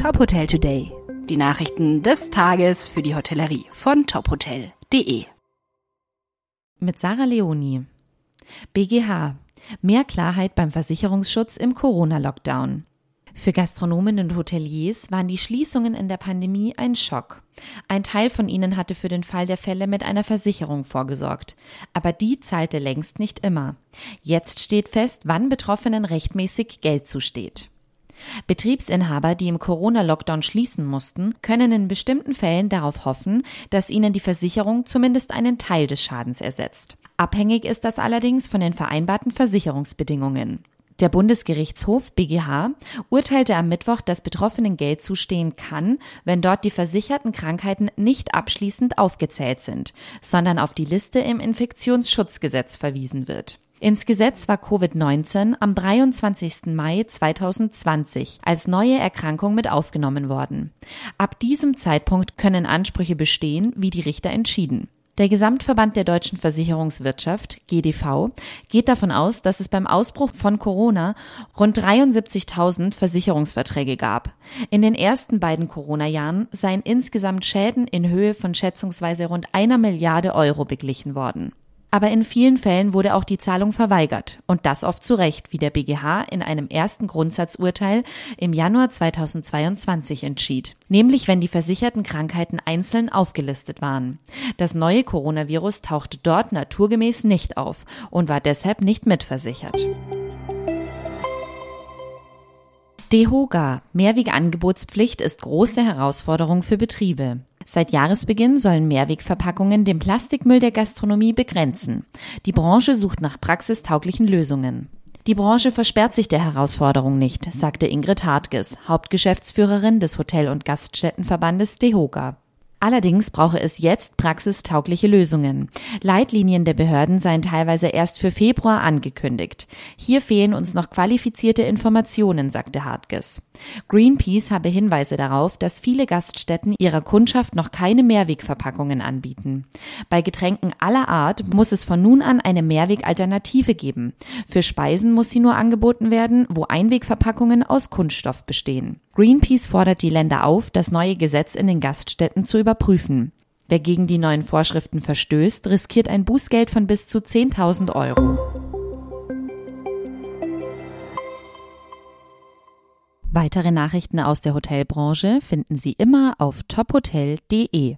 Top Hotel Today. Die Nachrichten des Tages für die Hotellerie von tophotel.de. Mit Sarah Leoni. BGH. Mehr Klarheit beim Versicherungsschutz im Corona-Lockdown. Für Gastronomen und Hoteliers waren die Schließungen in der Pandemie ein Schock. Ein Teil von ihnen hatte für den Fall der Fälle mit einer Versicherung vorgesorgt. Aber die zahlte längst nicht immer. Jetzt steht fest, wann Betroffenen rechtmäßig Geld zusteht. Betriebsinhaber, die im Corona-Lockdown schließen mussten, können in bestimmten Fällen darauf hoffen, dass ihnen die Versicherung zumindest einen Teil des Schadens ersetzt. Abhängig ist das allerdings von den vereinbarten Versicherungsbedingungen. Der Bundesgerichtshof BGH urteilte am Mittwoch, dass Betroffenen Geld zustehen kann, wenn dort die versicherten Krankheiten nicht abschließend aufgezählt sind, sondern auf die Liste im Infektionsschutzgesetz verwiesen wird. Ins Gesetz war Covid-19 am 23. Mai 2020 als neue Erkrankung mit aufgenommen worden. Ab diesem Zeitpunkt können Ansprüche bestehen, wie die Richter entschieden. Der Gesamtverband der deutschen Versicherungswirtschaft, GDV, geht davon aus, dass es beim Ausbruch von Corona rund 73.000 Versicherungsverträge gab. In den ersten beiden Corona-Jahren seien insgesamt Schäden in Höhe von schätzungsweise rund einer Milliarde Euro beglichen worden. Aber in vielen Fällen wurde auch die Zahlung verweigert und das oft zu Recht, wie der BGH in einem ersten Grundsatzurteil im Januar 2022 entschied, nämlich wenn die versicherten Krankheiten einzeln aufgelistet waren. Das neue Coronavirus tauchte dort naturgemäß nicht auf und war deshalb nicht mitversichert. DEHOGA, Mehrwegangebotspflicht ist große Herausforderung für Betriebe. Seit Jahresbeginn sollen Mehrwegverpackungen den Plastikmüll der Gastronomie begrenzen. Die Branche sucht nach praxistauglichen Lösungen. Die Branche versperrt sich der Herausforderung nicht, sagte Ingrid Hartges, Hauptgeschäftsführerin des Hotel- und Gaststättenverbandes DEHOGA. Allerdings brauche es jetzt praxistaugliche Lösungen. Leitlinien der Behörden seien teilweise erst für Februar angekündigt. Hier fehlen uns noch qualifizierte Informationen, sagte Hartges. Greenpeace habe Hinweise darauf, dass viele Gaststätten ihrer Kundschaft noch keine Mehrwegverpackungen anbieten. Bei Getränken aller Art muss es von nun an eine Mehrwegalternative geben. Für Speisen muss sie nur angeboten werden, wo Einwegverpackungen aus Kunststoff bestehen. Greenpeace fordert die Länder auf, das neue Gesetz in den Gaststätten zu überprüfen. Wer gegen die neuen Vorschriften verstößt, riskiert ein Bußgeld von bis zu 10.000 Euro. Weitere Nachrichten aus der Hotelbranche finden Sie immer auf tophotel.de.